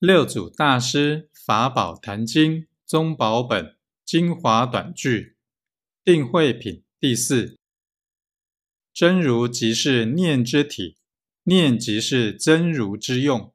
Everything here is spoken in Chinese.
六祖大师法宝坛经宗宝本精华短句定慧品第四。真如即是念之体念即是真如之用